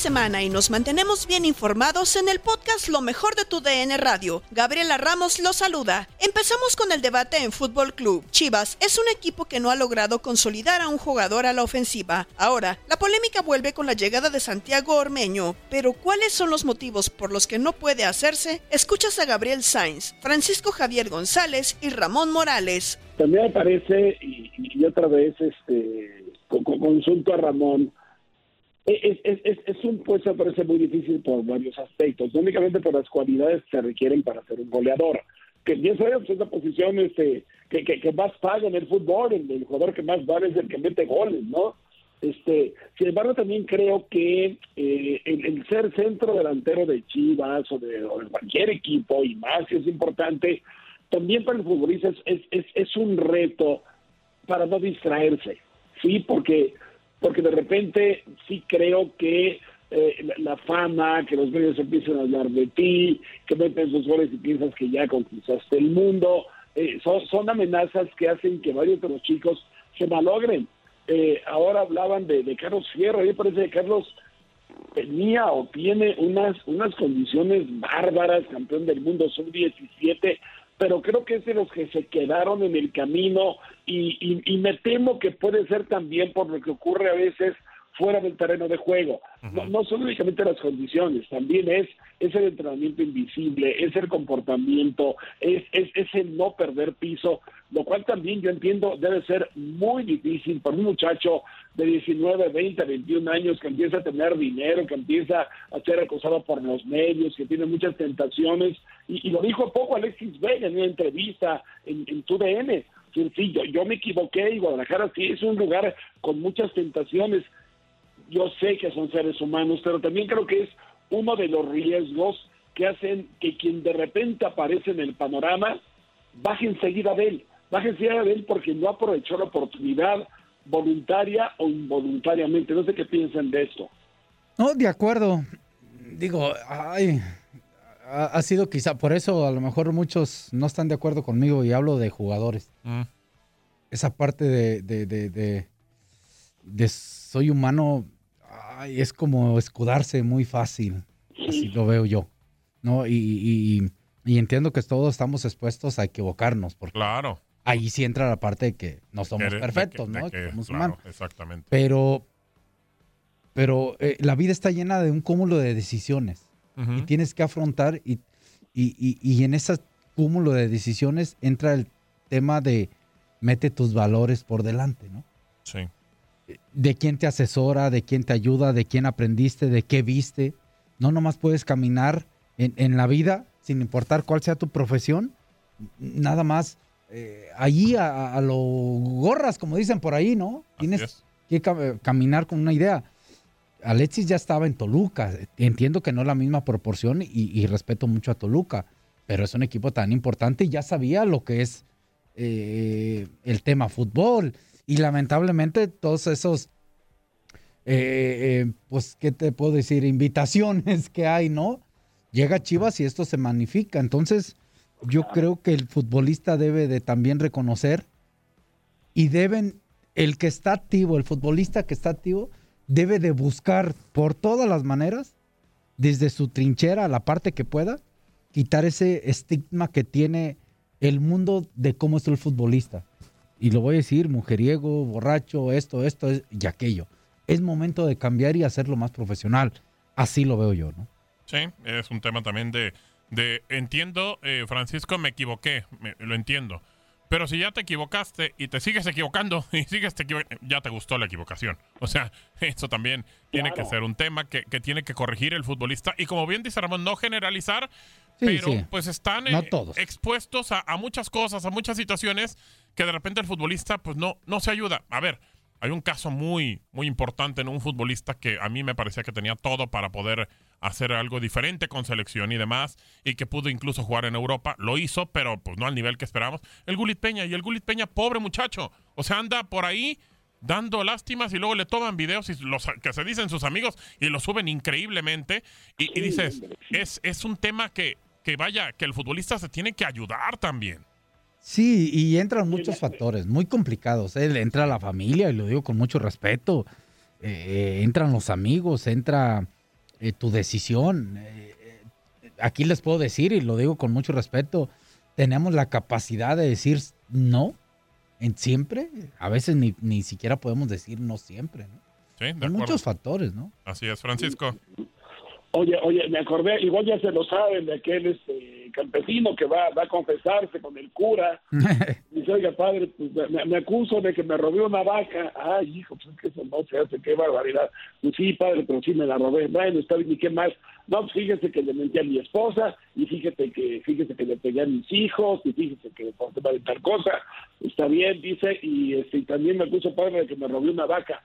Semana y nos mantenemos bien informados en el podcast Lo mejor de tu DN Radio. Gabriela Ramos los saluda. Empezamos con el debate en Fútbol Club. Chivas es un equipo que no ha logrado consolidar a un jugador a la ofensiva. Ahora, la polémica vuelve con la llegada de Santiago Ormeño. Pero ¿cuáles son los motivos por los que no puede hacerse? Escuchas a Gabriel Sainz, Francisco Javier González y Ramón Morales. También me parece, y, y otra vez este con- con- consulto a Ramón, es, es, es, es un puesto me parece muy difícil por varios aspectos, no únicamente por las cualidades que se requieren para ser un goleador, que bien sabemos que es la posición este, que, que, que más paga en el fútbol, el, el jugador que más vale es el que mete goles, ¿no? Este, sin embargo, también creo que eh, el, el ser centro delantero de Chivas o de, o de cualquier equipo, y más si es importante, también para el futbolista es, es, es, es un reto para no distraerse, ¿sí? Porque porque de repente sí creo que eh, la, fama, que los medios empiezan a hablar de ti, que meten sus goles y piensas que ya conquistaste el mundo, eh, son, son amenazas que hacen que varios de los chicos se malogren. Eh, ahora hablaban de, de Carlos Fierro, a mí me parece que Carlos tenía o tiene unas, unas condiciones bárbaras, campeón del mundo sub-17, pero creo que es de los que se quedaron en el camino y, y, me temo que puede ser también por lo que ocurre a veces fuera del terreno de juego. No, no son únicamente las condiciones, también es, es el entrenamiento invisible, es el comportamiento, es, es, es el no perder piso, lo cual también yo entiendo debe ser muy difícil para un muchacho de 19, 20, 21 años que empieza a tener dinero, que empieza a ser acosado por los medios, que tiene muchas tentaciones, y, y lo dijo poco Alexis Vega en una entrevista en, en TUDN. Sí, sí, yo, yo me equivoqué y Guadalajara sí es un lugar con muchas tentaciones. Yo sé que son seres humanos, pero también creo que es uno de los riesgos que hacen que quien de repente aparece en el panorama baje enseguida de él, baje enseguida de él porque no aprovechó la oportunidad voluntaria o involuntariamente. No sé qué piensan de esto. No, de acuerdo. Digo, ay, ha, ha sido quizá, por eso a lo mejor muchos no están de acuerdo conmigo y hablo de jugadores. Esa parte de, de, de, de- de soy humano ay, es como escudarse muy fácil. Así lo veo yo. ¿no? Y, y- entiendo que todos estamos expuestos a equivocarnos. Porque Claro. ahí sí entra la parte de que no somos De- perfectos, que- de ¿no? que- somos claro, humanos. Exactamente. Pero, pero eh, la vida está llena de un cúmulo de decisiones y tienes que afrontar y- y en ese cúmulo de decisiones entra el tema de mete tus valores por delante, ¿no? Sí. De quién te asesora, de quién te ayuda, de quién aprendiste, de qué viste. No nomás puedes caminar en, en la vida sin importar cuál sea tu profesión, nada más eh, allí a, a lo gorras, como dicen por ahí, ¿no? Tienes es. que ca- caminar con una idea. Alexis ya estaba en Toluca. Entiendo que no es la misma proporción y, y respeto mucho a Toluca, pero es un equipo tan importante y ya sabía lo que es eh, el tema fútbol. Y lamentablemente todos esos, eh, eh, pues, ¿qué te puedo decir? Invitaciones que hay, ¿no? Llega Chivas y esto se magnifica. Entonces, yo creo que el futbolista debe de también reconocer y deben, el que está activo, el futbolista que está activo, debe de buscar por todas las maneras, desde su trinchera, la parte que pueda, quitar ese estigma que tiene el mundo de cómo es el futbolista. Y lo voy a decir, mujeriego, borracho, esto, esto es- y aquello. Es momento de cambiar y hacerlo más profesional. Así lo veo yo, ¿no? Sí, es un tema también de, de entiendo, eh, Francisco, me equivoqué, me- lo entiendo. Pero si ya te equivocaste y te sigues equivocando y sigues te equivo- ya te gustó la equivocación. O sea, eso también tiene que ser un tema que, que tiene que corregir el futbolista. Y como bien dice Ramón, no generalizar, Sí, pero sí. pues están No eh, todos. expuestos a, a muchas cosas, a muchas situaciones que de repente el futbolista pues no, no se ayuda. A ver, hay un caso muy, muy importante en un futbolista que a mí me parecía que tenía todo para poder hacer algo diferente con selección y demás, y que pudo incluso jugar en Europa. Lo hizo, pero pues no al nivel que esperábamos. El Gulit Peña, y el Gulit Peña, pobre muchacho. O sea, anda por ahí dando lástimas y luego le toman videos y los que se dicen sus amigos y lo suben increíblemente. Y, y dices, es, es un tema que, que vaya, que el futbolista se tiene que ayudar también. Sí, y entran muchos factores muy complicados. ¿eh? Entra la familia, y lo digo con mucho respeto. Eh, eh, entran los amigos, entra eh, tu decisión. Eh, eh, aquí les puedo decir, y lo digo con mucho respeto, tenemos la capacidad de decir no en siempre. A veces ni, ni siquiera podemos decir no siempre. ¿no? Sí, de Hay acuerdo. muchos factores, ¿no? Así es, Francisco. Oye, oye, me acordé, igual ya se lo saben, de aquel este, campesino que va, va a confesarse con el cura. Dice, oiga, padre, pues, me, me acuso de que me robé una vaca. Ay, hijo, pues es que eso no se hace, qué barbaridad. Pues sí, padre, pero sí me la robé. Bueno, está bien, ¿y qué más? No, pues fíjese que le mentí a mi esposa, y fíjese que fíjese que le pegué a mis hijos, y fíjese que por tema de tal cosa. Está bien, dice, y, este, y también me acuso, padre, de que me robé una vaca.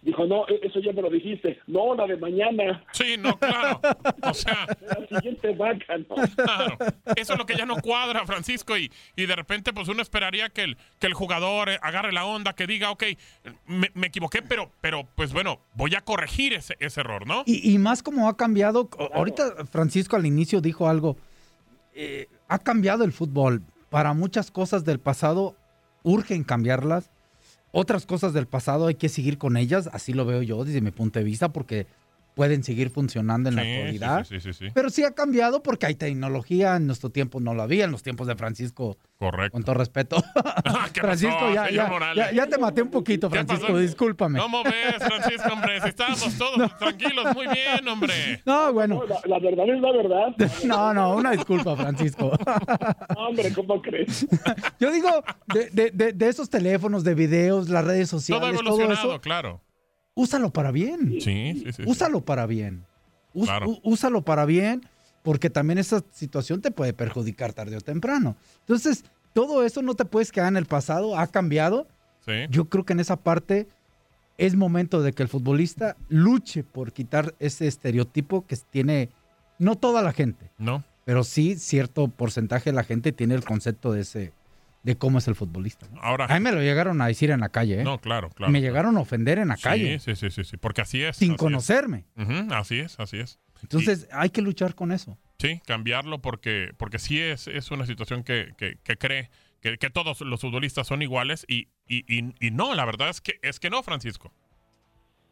Dijo, no, e- eso ya me lo dijiste. No, la de mañana. Sí, no, claro. O sea, La siguiente vaca, ¿no? claro. Eso es lo que ya no cuadra, Francisco. Y, y de repente, pues uno esperaría que el, que el jugador eh, agarre la onda, que diga, ok, me, me equivoqué, pero, pero pues bueno, voy a corregir ese, ese error, ¿no? Y, y más como ha cambiado, ahorita Francisco al inicio dijo algo, eh, ha cambiado el fútbol. Para muchas cosas del pasado urgen cambiarlas. Otras cosas del pasado hay que seguir con ellas, así lo veo yo desde mi punto de vista, porque pueden seguir funcionando en la Sí, actualidad. sí, sí, sí, sí. Pero sí ha cambiado porque hay tecnología, en nuestro tiempo no lo había, en los tiempos de Francisco, Correcto. con todo respeto. ¿Qué Francisco, ya, señor ya, Morales? ya- ya te maté un poquito, ¿Qué Francisco, pasó? discúlpame. ¿Cómo ves, Francisco, hombre? Si estábamos todos tranquilos, muy bien, hombre. No, bueno. La, la verdad es la verdad. No, no, una disculpa, Francisco. No, hombre, ¿cómo crees? Yo digo, de, de- de- de esos teléfonos, de videos, las redes sociales, Todo todo, evolucionado, eso, claro. Úsalo para bien. Sí, sí, sí. sí. Úsalo para bien. Us- Claro. Úsalo para bien, porque también esa situación te puede perjudicar tarde o temprano. Entonces, todo eso no te puedes quedar en el pasado, ha cambiado. Sí. Yo creo que en esa parte es momento de que el futbolista luche por quitar ese estereotipo que tiene no toda la gente, No. pero sí cierto porcentaje de la gente tiene el concepto de ese de cómo es el futbolista. ¿no? Ahora. A mí me lo llegaron a decir en la calle, ¿eh? No, claro, claro. me claro. llegaron a ofender en la calle Sí, sí, sí, sí, porque así es. sin así es. conocerme. Así es, así es. Entonces hay que luchar con eso. Sí, cambiarlo porque, porque sí es, es una situación que, que, que cree que, que todos los futbolistas son iguales y, y, y, y no, la verdad es que, es que no, Francisco.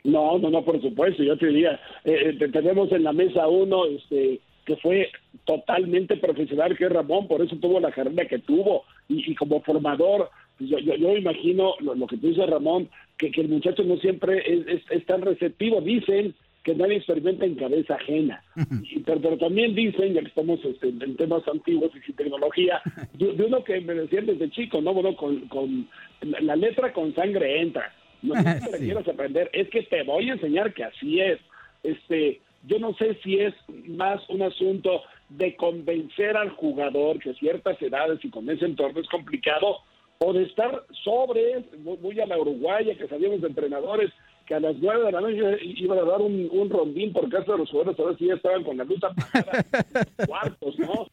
No, no, no, por supuesto, yo te diría, eh, eh, te- tenemos en la mesa uno este, que fue totalmente profesional, que es Ramón, por eso tuvo la carrera que tuvo, y, y como formador, pues yo, yo, yo imagino lo, lo que tú dices, Ramón, que, que el muchacho no siempre es, es, es tan receptivo. Dicen que nadie experimenta en cabeza ajena. Y- pero, pero también dicen, ya que estamos este, en temas antiguos y sin tecnología, de, de uno que me decían desde chico, ¿no? Bueno, con, con la, letra con sangre entra. No es que te Sí. quieras aprender, es que te voy a enseñar que así es. Este, yo no sé si es más un asunto de convencer al jugador que ciertas edades y con ese entorno es complicado, o de estar sobre, muy, a la uruguaya, que sabíamos de entrenadores, que a las nueve de la noche iban a dar un, un rondín por casa de los jugadores, a ver si ya estaban con la luz apagada, cuartos, ¿no?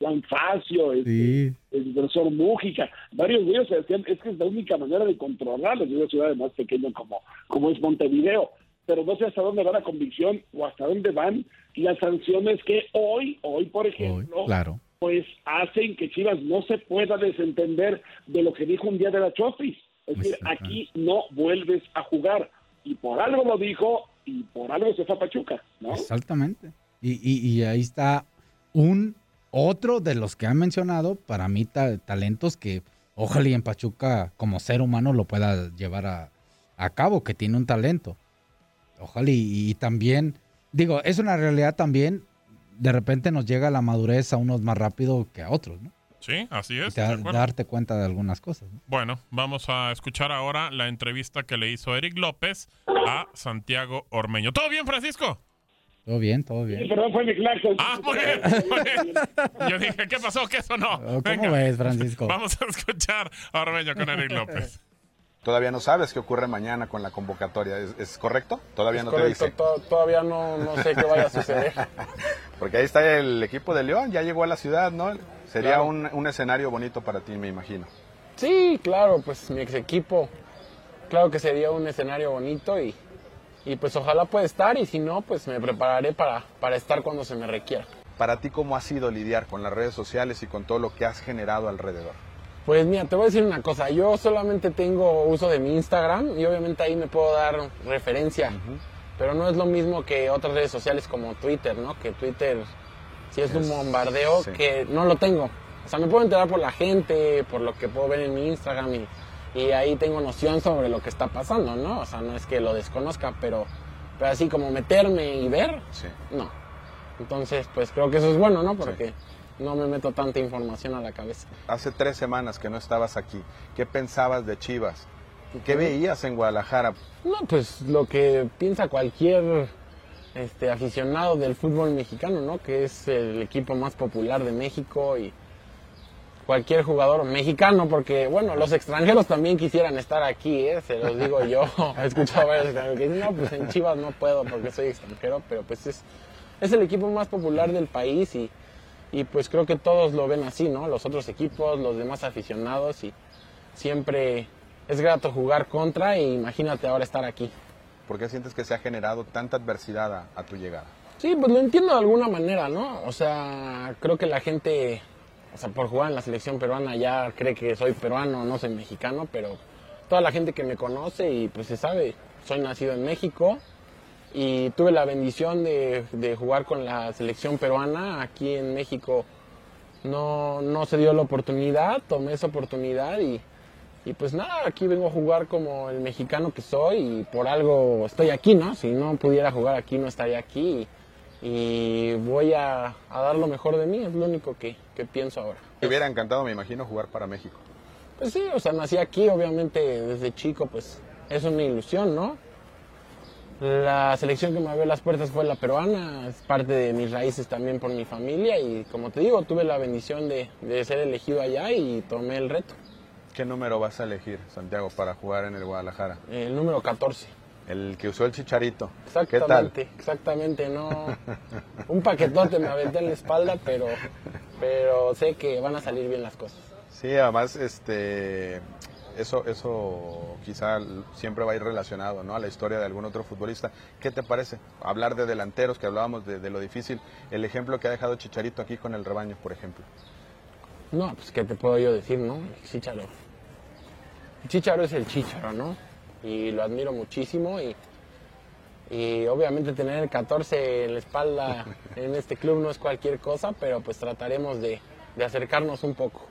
Juan Facio, este, el profesor Mújica, varios de ellos se decían, es que es la única manera de controlarlos en una ciudad más pequeña como, como es Montevideo, pero no sé hasta dónde va la convicción o hasta dónde van las sanciones que hoy, hoy por ejemplo, Claro. pues hacen que Chivas no se pueda desentender de lo que dijo un día de la Chofis. Es decir, aquí no vuelves a jugar. Y por algo lo dijo y por algo se fue a Pachuca, ¿no? Exactamente. Y, y- y ahí está un otro de los que han mencionado, para mí, ta- talentos que ojalá y en Pachuca como ser humano lo pueda llevar a, a cabo, que tiene un talento. Ojalá y, y también, digo, es una realidad también, de repente nos llega la madurez a unos más rápido que a otros, ¿no? Sí, así Y es. da- darte cuenta de algunas cosas. ¿no? Bueno, vamos a escuchar ahora la entrevista que le hizo Eric López a Santiago Ormeño. ¿Todo bien, Francisco? Todo bien, todo bien. Perdón, fue mi claxon. Ah, muy bien, muy bien. Yo dije, ¿qué pasó? ¿Qué sonó? ¿Cómo Venga, ves, Francisco? vamos a escuchar a Ormeño con Eric López. Todavía no sabes qué ocurre mañana con la convocatoria, ¿es, es correcto? Todavía Es no correcto, te dice. to- todavía no, no sé qué vaya a suceder. Porque ahí está el equipo de León, ya llegó a la ciudad, ¿no? Sería Claro. un, un escenario bonito para ti, me imagino. Sí, claro, pues mi ex equipo, claro que sería un escenario bonito y, y pues ojalá pueda estar y si no, pues me prepararé para, para estar cuando se me requiera. Para ti, ¿cómo ha sido lidiar con las redes sociales y con todo lo que has generado alrededor? Pues mira, te voy a decir una cosa, yo solamente tengo uso de mi Instagram y obviamente ahí me puedo dar referencia, pero no es lo mismo que otras redes sociales como Twitter, ¿no? Que Twitter si es un bombardeo sí. que no lo tengo. O sea, me puedo enterar por la gente, por lo que puedo ver en mi Instagram y, y ahí tengo noción sobre lo que está pasando, ¿no? O sea, no es que lo desconozca, pero, pero así como meterme y ver, no. Entonces, pues creo que eso es bueno, ¿no? Porque no me meto tanta información a la cabeza. Hace tres semanas que no estabas aquí. ¿Qué pensabas de Chivas? ¿Qué veías en Guadalajara? No, pues lo que piensa cualquier este, aficionado del fútbol mexicano, ¿no? Que es el equipo más popular de México y cualquier jugador mexicano, porque bueno, los extranjeros también quisieran estar aquí, ¿eh? se los digo yo. He escuchado a varios extranjeros que dicen, no, pues en Chivas no puedo porque soy extranjero, pero pues es, es el equipo más popular del país y, y pues creo que todos lo ven así, ¿no? Los otros equipos, los demás aficionados y siempre es grato jugar contra e imagínate ahora estar aquí. ¿Por qué sientes que se ha generado tanta adversidad a, a tu llegada? Sí, pues lo entiendo de alguna manera, ¿no? O sea, creo que la gente, o sea, por jugar en la selección peruana ya cree que soy peruano, no soy mexicano, pero toda la gente que me conoce y pues se sabe, soy nacido en México y tuve la bendición de, de jugar con la selección peruana aquí en México. No, no se dio la oportunidad, tomé esa oportunidad y, y pues nada, aquí vengo a jugar como el mexicano que soy y por algo estoy aquí, ¿no? Si no pudiera jugar aquí, no estaría aquí. Y, voy a, a dar lo mejor de mí, es lo único que, que pienso ahora. Te hubiera encantado, me imagino, jugar para México. Pues sí, o sea, nací aquí, obviamente desde chico, pues es una ilusión, ¿no? La selección que me abrió las puertas fue la peruana, es parte de mis raíces también por mi familia y como te digo, tuve la bendición de, de ser elegido allá y tomé el reto. ¿Qué número vas a elegir, Santiago, para jugar en el Guadalajara? El número 14. El que usó el chicharito. ¿Qué tal? Exactamente, exactamente, no. Un paquetote me aventé en la espalda, pero, pero sé que van a salir bien las cosas. Sí, además, este, eso, eso quizá siempre va a ir relacionado ¿no? a la historia de algún otro futbolista. ¿Qué te parece? Hablar de delanteros, que hablábamos de, de lo difícil, el ejemplo que ha dejado Chicharito aquí con el rebaño, por ejemplo. No, pues qué te puedo yo decir, ¿no? Chicharo. Chicharo es el Chicharo, ¿no? Y lo admiro muchísimo y, y obviamente tener el 14 en la espalda en este club no es cualquier cosa, pero pues trataremos de, de acercarnos un poco.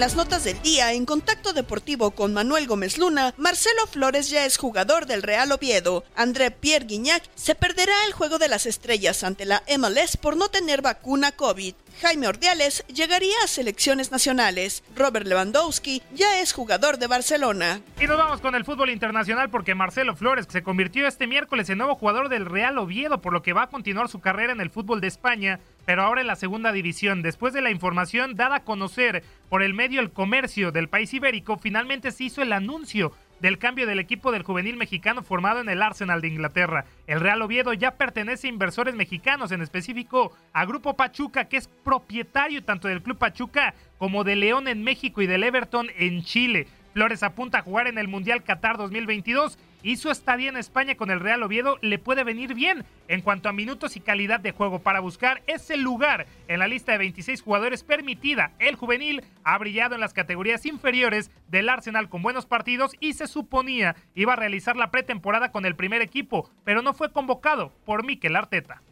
En las notas del día, en contacto deportivo con Manuel Gómez Luna, Marcelo Flores ya es jugador del Real Oviedo. André Pierre Guignac se perderá el juego de las estrellas ante la MLS por no tener vacuna COVID. Jaime Ordiales llegaría a selecciones nacionales. Robert Lewandowski ya es jugador de Barcelona. Y nos vamos con el fútbol internacional porque Marcelo Flores se convirtió este miércoles en nuevo jugador del Real Oviedo, por lo que va a continuar su carrera en el fútbol de España pero ahora en la segunda división. Después de la información dada a conocer por el medio El Comercio del país ibérico, finalmente se hizo el anuncio del cambio del equipo del juvenil mexicano formado en el Arsenal de Inglaterra. El Real Oviedo ya pertenece a inversores mexicanos, en específico a Grupo Pachuca, que es propietario tanto del Club Pachuca como de León en México y del Everton en Chile. Flores apunta a jugar en el Mundial Qatar 2022 y su estadía en España con el Real Oviedo le puede venir bien en cuanto a minutos y calidad de juego para buscar ese lugar en la lista de 26 jugadores permitida. El juvenil ha brillado en las categorías inferiores del Arsenal con buenos partidos y se suponía iba a realizar la pretemporada con el primer equipo, pero no fue convocado por Mikel Arteta.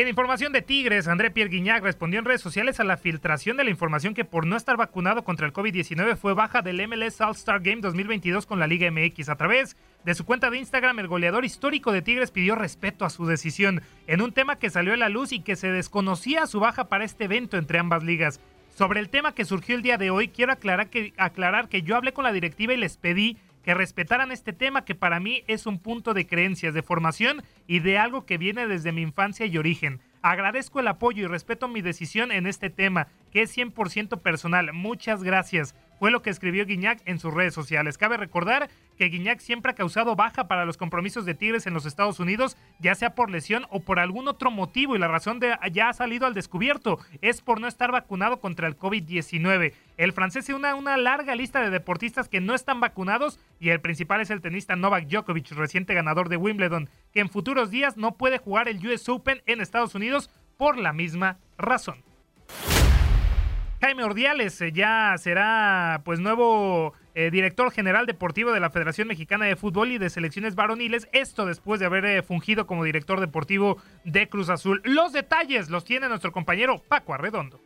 En información de Tigres, André Pierre Guignac respondió en redes sociales a la filtración de la información que por no estar vacunado contra el COVID-19 fue baja del MLS All-Star Game 2022 con la Liga MX. A través de su cuenta de Instagram, el goleador histórico de Tigres pidió respeto a su decisión en un tema que salió a la luz y que se desconocía su baja para este evento entre ambas ligas. Sobre el tema que surgió el día de hoy, quiero aclarar que, aclarar que yo hablé con la directiva y les pedí que respetaran este tema que para mí es un punto de creencias, de formación y de algo que viene desde mi infancia y origen. Agradezco el apoyo y respeto mi decisión en este tema, que es 100% personal. Muchas gracias fue lo que escribió Guiñac en sus redes sociales. Cabe recordar que Guiñac siempre ha causado baja para los compromisos de Tigres en los Estados Unidos, ya sea por lesión o por algún otro motivo, y la razón de ya ha salido al descubierto es por no estar vacunado contra el COVID-19. El francés se une a una larga lista de deportistas que no están vacunados y el principal es el tenista Novak Djokovic, reciente ganador de Wimbledon, que en futuros días no puede jugar el US Open en Estados Unidos por la misma razón. Jaime Ordiales eh, ya será pues nuevo eh, director general deportivo de la Federación Mexicana de Fútbol y de Selecciones Varoniles. Esto después de haber eh, fungido como director deportivo de Cruz Azul. Los detalles los tiene nuestro compañero Paco Arredondo.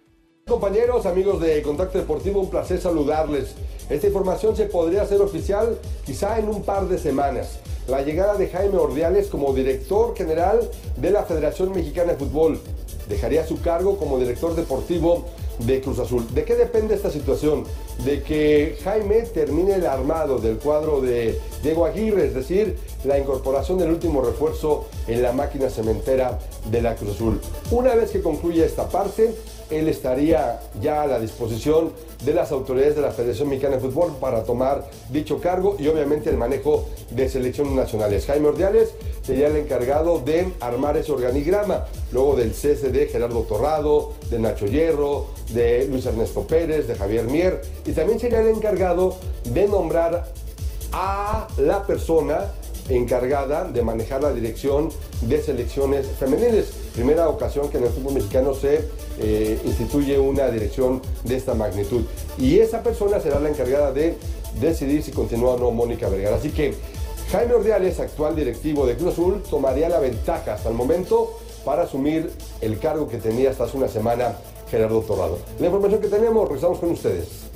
Compañeros, amigos de Contacto Deportivo, un placer saludarles. Esta información se podría hacer oficial quizá en un par de semanas. La llegada de Jaime Ordiales como director general de la Federación Mexicana de Fútbol. Dejaría su cargo como director deportivo de Cruz Azul. ¿De qué depende esta situación? De que Jaime termine el armado del cuadro de Diego Aguirre, es decir, la incorporación del último refuerzo en la máquina cementera de la Cruz Azul. Una vez que concluya esta parte, él estaría ya a la disposición de las autoridades de la Federación Mexicana de Fútbol para tomar dicho cargo y obviamente el manejo de selecciones nacionales. Jaime Ordiales sería el encargado de armar ese organigrama, luego del cese de Gerardo Torrado, de Nacho Hierro, de Luis Ernesto Pérez, de Javier Mier, y también sería el encargado de nombrar a la persona encargada de manejar la dirección de selecciones femeniles. Primera ocasión que en el fútbol mexicano se eh, instituye una dirección de esta magnitud. Y esa persona será la encargada de decidir si continúa o no Mónica Vergara. Así que Jaime Ordiales, actual directivo de Cruz Azul, tomaría la ventaja hasta el momento para asumir el cargo que tenía hasta hace una semana Gerardo Torrado. La información que tenemos, regresamos con ustedes.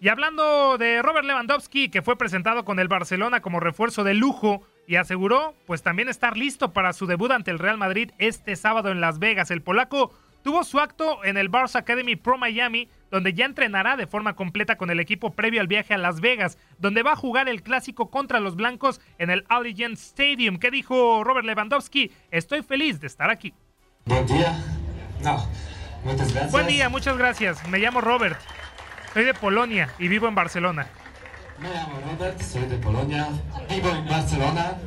Y hablando de Robert Lewandowski, que fue presentado con el Barcelona como refuerzo de lujo y aseguró pues también estar listo para su debut ante el Real Madrid este sábado en Las Vegas. El polaco tuvo su acto en el Barça Academy Pro Miami, donde ya entrenará de forma completa con el equipo previo al viaje a Las Vegas, donde va a jugar el clásico contra los blancos en el Allegiant Stadium. ¿Qué dijo Robert Lewandowski? Estoy feliz de estar aquí. Buen día. No, muchas gracias. Buen día, muchas gracias. Me llamo Robert. Soy de Polonia y vivo en Barcelona. Me llamo Robert, soy de Polonia, vivo en Barcelona.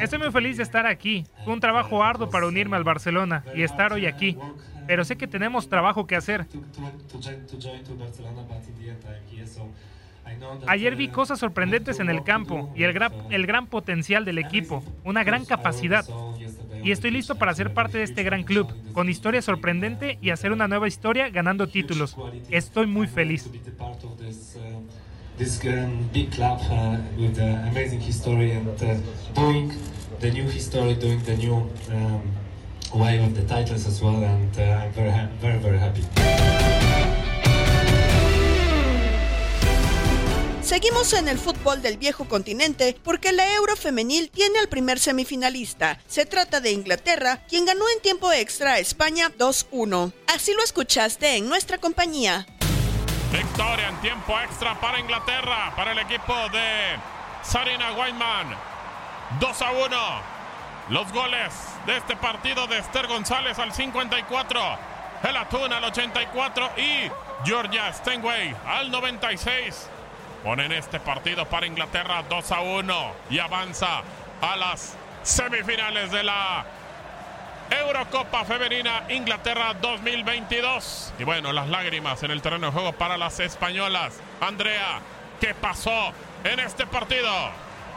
Estoy muy feliz de estar aquí. Fue un trabajo arduo para unirme al Barcelona y estar hoy aquí. Pero sé que tenemos trabajo que hacer. Ayer vi cosas sorprendentes en el campo y el gran, el gran potencial del equipo, una gran capacidad y estoy listo para ser parte de este gran club, con historia sorprendente y hacer una nueva historia ganando títulos. Estoy muy feliz. This big club uh, with amazing history and uh, doing the new history, doing the new um, away with the titles as well, and uh, I'm very, very, very happy. Seguimos en el fútbol del viejo continente porque la Euro femenil tiene al primer semifinalista. Se trata de Inglaterra, quien ganó en tiempo extra a España 2-1. Así lo escuchaste en nuestra compañía. Victoria en tiempo extra para Inglaterra, para el equipo de Sarina Whiteman. 2 a 1. Los goles de este partido de Esther González al 54, el Atún al 84 y Georgia Stenway al 96. Ponen este partido para Inglaterra 2 a 1 y avanza a las semifinales de la Eurocopa Femenina Inglaterra 2022. Y bueno, las lágrimas en el terreno de juego para las españolas. Andrea, ¿qué pasó en este partido?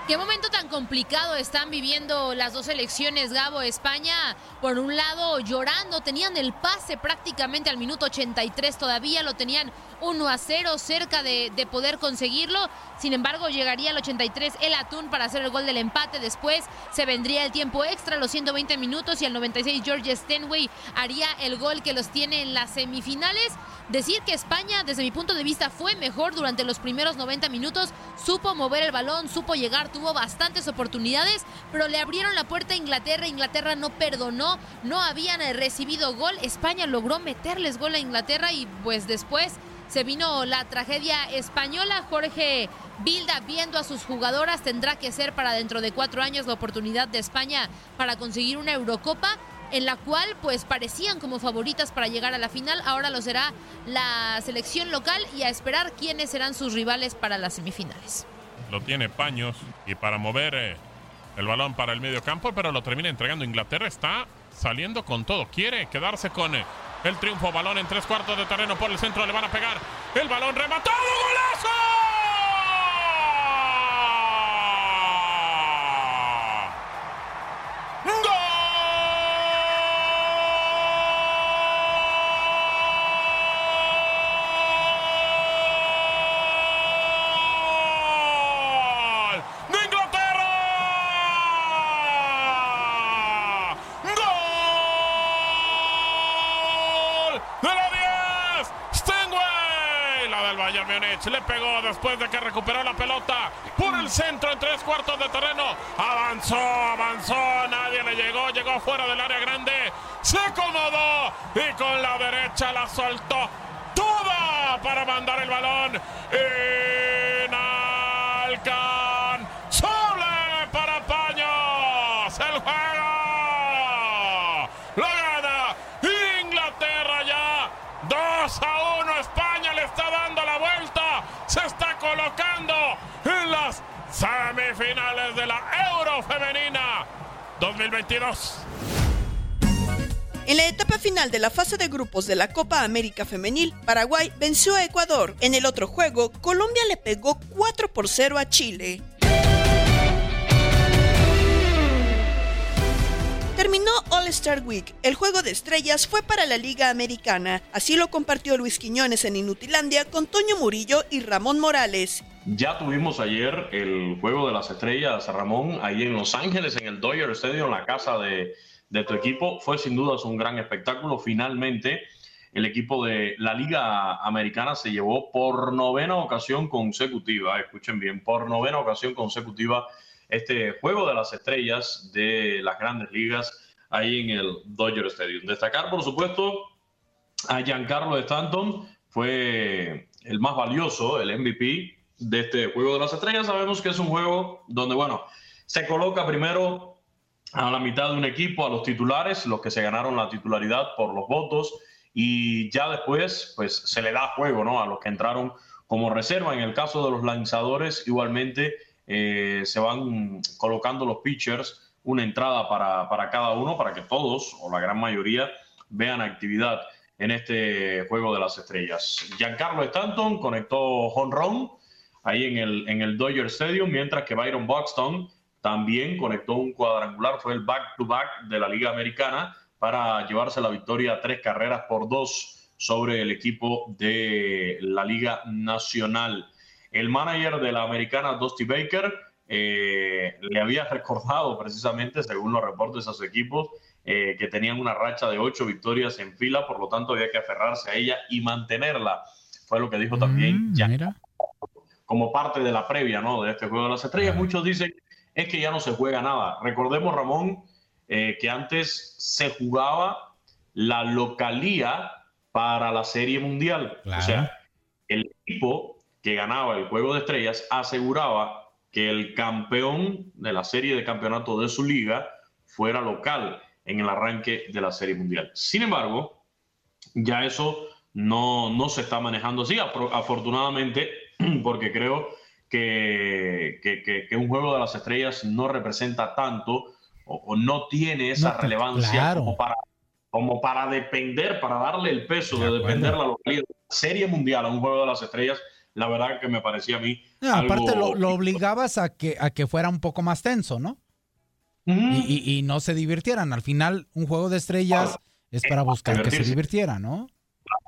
Qué momento tan complicado están viviendo las dos selecciones, Gabo, España. Por un lado, llorando, tenían el pase prácticamente al minuto 83, todavía lo tenían 1 a 0, cerca de, de poder conseguirlo. Sin embargo, llegaría al 83 el Atún para hacer el gol del empate. Después se vendría el tiempo extra, los 120 minutos, y al 96 George Stenway haría el gol que los tiene en las semifinales. Decir que España, desde mi punto de vista, fue mejor durante los primeros 90 minutos, supo mover el balón, supo llegar, tuvo bastantes oportunidades, pero le abrieron la puerta a Inglaterra. Inglaterra no perdonó, no habían recibido gol. España logró meterles gol a Inglaterra y pues después se vino la tragedia española. Jorge Bilda, viendo a sus jugadoras, tendrá que ser para dentro de cuatro años la oportunidad de España para conseguir una Eurocopa en la cual pues parecían como favoritas para llegar a la final. Ahora lo será la selección local y a esperar quiénes serán sus rivales para las semifinales. Lo tiene Paños y para mover eh, el balón para el medio campo, pero lo termina entregando Inglaterra. Está saliendo con todo. Quiere quedarse con eh, el triunfo. Balón en tres cuartos de terreno por el centro. Le van a pegar. El balón rematado. ¡Golazo! ¡Gol! ¡De Inglaterra! ¡Gol! ¡De la 10! ¡Stenway! La del Bayern Múnich le pegó después de que recuperó la pelota por el centro en tres cuartos de terreno. Avanzó, avanzó, nadie le llegó, llegó fuera del área grande. Se acomodó y con la derecha la soltó toda para mandar el balón. Inalcanzable para Paños. El juego lo gana Inglaterra ya. 2 a 1. España le está dando la vuelta. Se está colocando en las semifinales de la Euro Femenina 2022. En la etapa final de la fase de grupos de la Copa América Femenil, Paraguay venció a Ecuador. En el otro juego, Colombia le pegó 4 por 0 a Chile. Terminó All Star Week. El juego de estrellas fue para la Liga Americana. Así lo compartió Luis Quiñones en Inutilandia con Toño Murillo y Ramón Morales. Ya tuvimos ayer el juego de las estrellas, Ramón, ahí en Los Ángeles, en el Dodger Stadium, la casa de, de tu equipo. Fue sin duda un gran espectáculo. Finalmente, el equipo de la Liga Americana se llevó por novena ocasión consecutiva, escuchen bien, por novena ocasión consecutiva este juego de las estrellas de las grandes ligas ahí en el Dodger Stadium. Destacar, por supuesto, a Giancarlo Stanton, fue el más valioso, el MVP de este juego de las estrellas. Sabemos que es un juego donde, bueno, se coloca primero a la mitad de un equipo, a los titulares, los que se ganaron la titularidad por los votos, y ya después, pues se le da juego, ¿no? A los que entraron como reserva. En el caso de los lanzadores, igualmente eh, se van colocando los pitchers una entrada para, para cada uno, para que todos, o la gran mayoría, vean actividad en este juego de las estrellas. Giancarlo Stanton conectó home run ahí en el, en el Dodger Stadium, mientras que Byron Buxton también conectó un cuadrangular, fue el back-to-back de la Liga Americana para llevarse la victoria tres carreras por dos sobre el equipo de la Liga Nacional. El manager de la Americana, Dusty Baker, eh, le había recordado precisamente, según los reportes a sus equipos, eh, que tenían una racha de ocho victorias en fila, por lo tanto había que aferrarse a ella y mantenerla. Fue lo que dijo también ya como parte de la previa ¿no? de este Juego de las Estrellas. Muchos dicen es que ya no se juega nada. Recordemos, Ramón, eh, que antes se jugaba la localía para la Serie Mundial. O sea, el equipo que ganaba el Juego de Estrellas aseguraba que el campeón de la serie de campeonato de su liga fuera local en el arranque de la Serie Mundial. Sin embargo, ya eso no, no se está manejando así, afortunadamente, porque creo que, que, un juego de las estrellas no representa tanto o, no tiene esa relevancia como, para, como para depender, para darle el peso de, depender la localidad. Serie mundial a un juego de las estrellas, la verdad que me parecía a mí. Aparte, lo, obligabas a que, a que fuera un poco más tenso, ¿no? y, no se divirtieran. Al final, un juego de estrellas es para buscar que se divirtiera, ¿no?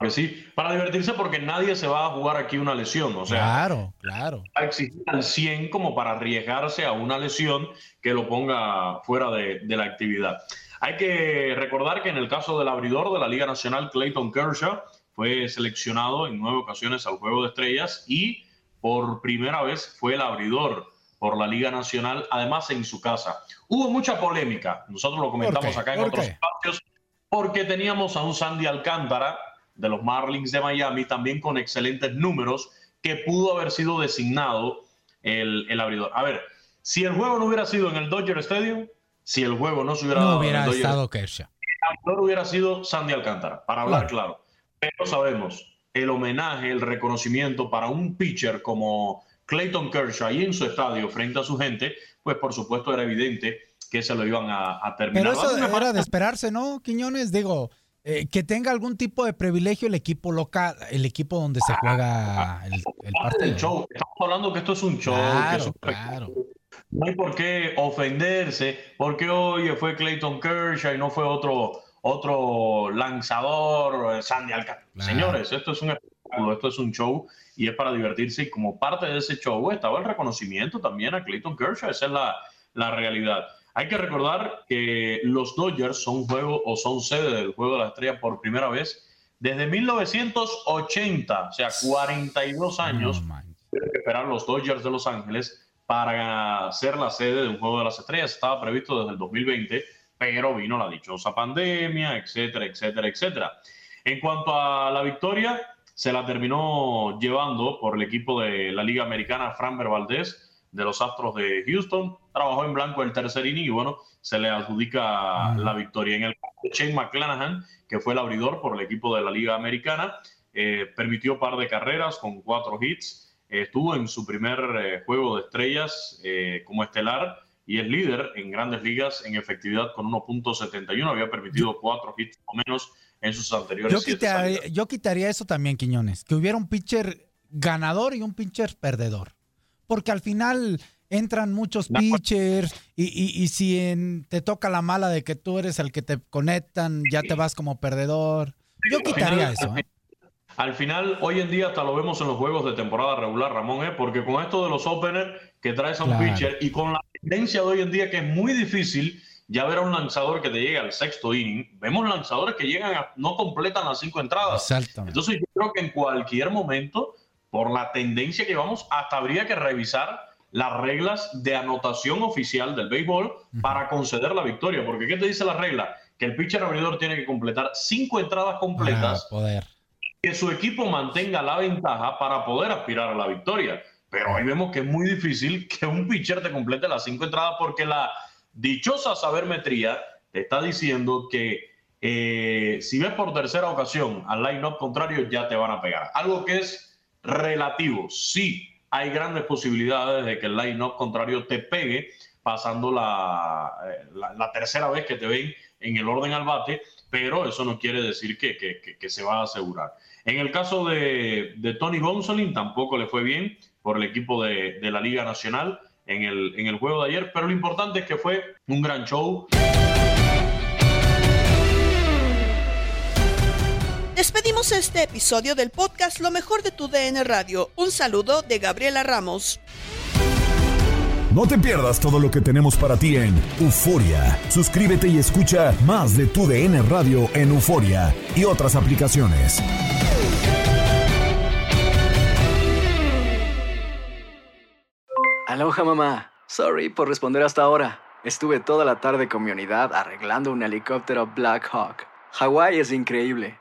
Sí, para divertirse porque nadie se va a jugar aquí una lesión, o sea, claro, claro. a exigir al 100 como para arriesgarse a una lesión que lo ponga fuera de, de, la actividad. Hay que recordar que en el caso del abridor de la Liga Nacional, Clayton Kershaw, fue seleccionado en nueve ocasiones al Juego de Estrellas y por primera vez fue el abridor por la Liga Nacional, además en su casa. Hubo mucha polémica, nosotros lo comentamos acá en otros espacios, porque teníamos a un Sandy Alcántara de los Marlins de Miami, también con excelentes números, que pudo haber sido designado el, el abridor. A ver, si el juego no hubiera sido en el Dodger Stadium, si el juego no se hubiera no hubiera estado Kershaw. El abridor hubiera sido Sandy Alcántara, para hablar claro. Pero sabemos, el homenaje, el reconocimiento para un pitcher como Clayton Kershaw ahí en su estadio frente a su gente, pues por supuesto era evidente que se lo iban a, terminar. Pero eso era de esperarse, ¿no, Quiñones? Digo, eh, que tenga algún tipo de privilegio el equipo local, el equipo donde se juega el, partido. show. Estamos hablando que esto es un show. No hay por qué ofenderse, porque hoy fue Clayton Kershaw y no fue otro, otro lanzador, Sandy Alcántara. Señores, esto es un espectáculo, esto es un show y es para divertirse. Y como parte de ese show estaba el reconocimiento también a Clayton Kershaw. Esa es la, la realidad. Hay que recordar que los Dodgers son juego o son sede del Juego de la Estrella por primera vez desde 1980, o sea, 42 años. que esperar los Dodgers de Los Ángeles para ser la sede de un Juego de las Estrellas. Estaba previsto desde el 2020, pero vino la dichosa pandemia, etcétera, etcétera, etcétera. En cuanto a la victoria, se la terminó llevando por el equipo de la Liga Americana, Framber Valdez, de los Astros de Houston. Trabajó en blanco el tercer inning y bueno, se le adjudica la victoria. En el caso de Shane McClanahan, que fue el abridor por el equipo de la Liga Americana, eh, permitió par de carreras con cuatro hits. estuvo en su primer eh, juego de estrellas eh, como estelar y es líder en grandes ligas en efectividad con 1.71. Había permitido cuatro hits o menos en sus anteriores. Yo quitaría, yo quitaría eso también, Quiñones, que hubiera un pitcher ganador y un pitcher perdedor porque al final entran muchos pitchers y, si te toca la mala de que tú eres el que te conectan, ya te vas como perdedor. Yo quitaría eso. ¿eh? Al final, hoy en día hasta lo vemos en los juegos de temporada regular, Ramón, ¿eh? porque con esto de los openers que traes a un pitcher y con la tendencia de hoy en día que es muy difícil ya ver a un lanzador que te llegue al sexto inning, vemos lanzadores que llegan a, no completan las cinco entradas. Entonces yo creo que en cualquier momento por la tendencia que vamos, hasta habría que revisar las reglas de anotación oficial del béisbol para conceder la victoria. Porque ¿qué te dice la regla? Que el pitcher abridor tiene que completar cinco entradas completas. poder. Que su equipo mantenga la ventaja para poder aspirar a la victoria. Pero ahí vemos que es muy difícil que un pitcher te complete las cinco entradas porque la dichosa sabermetría te está diciendo que eh, si ves por tercera ocasión al line-up contrario ya te van a pegar. Algo que es relativo. Sí, hay grandes posibilidades de que el line-up contrario te pegue pasando la, eh, la, tercera vez que te ven en el orden al bate, pero eso no quiere decir que, que, se va a asegurar. En el caso de, de, Tony Gonsolin, tampoco le fue bien por el equipo de, de la Liga Nacional en el, en el juego de ayer, pero lo importante es que fue un gran show. Despedimos este episodio del podcast Lo mejor de tu DN Radio. Un saludo de Gabriela Ramos. No te pierdas todo lo que tenemos para ti en Euforia. Suscríbete y escucha más de tu DN Radio en Euforia y otras aplicaciones. Aloha mamá. Sorry por responder hasta ahora. Estuve toda la tarde con mi unidad arreglando un helicóptero Black Hawk. Hawái es increíble.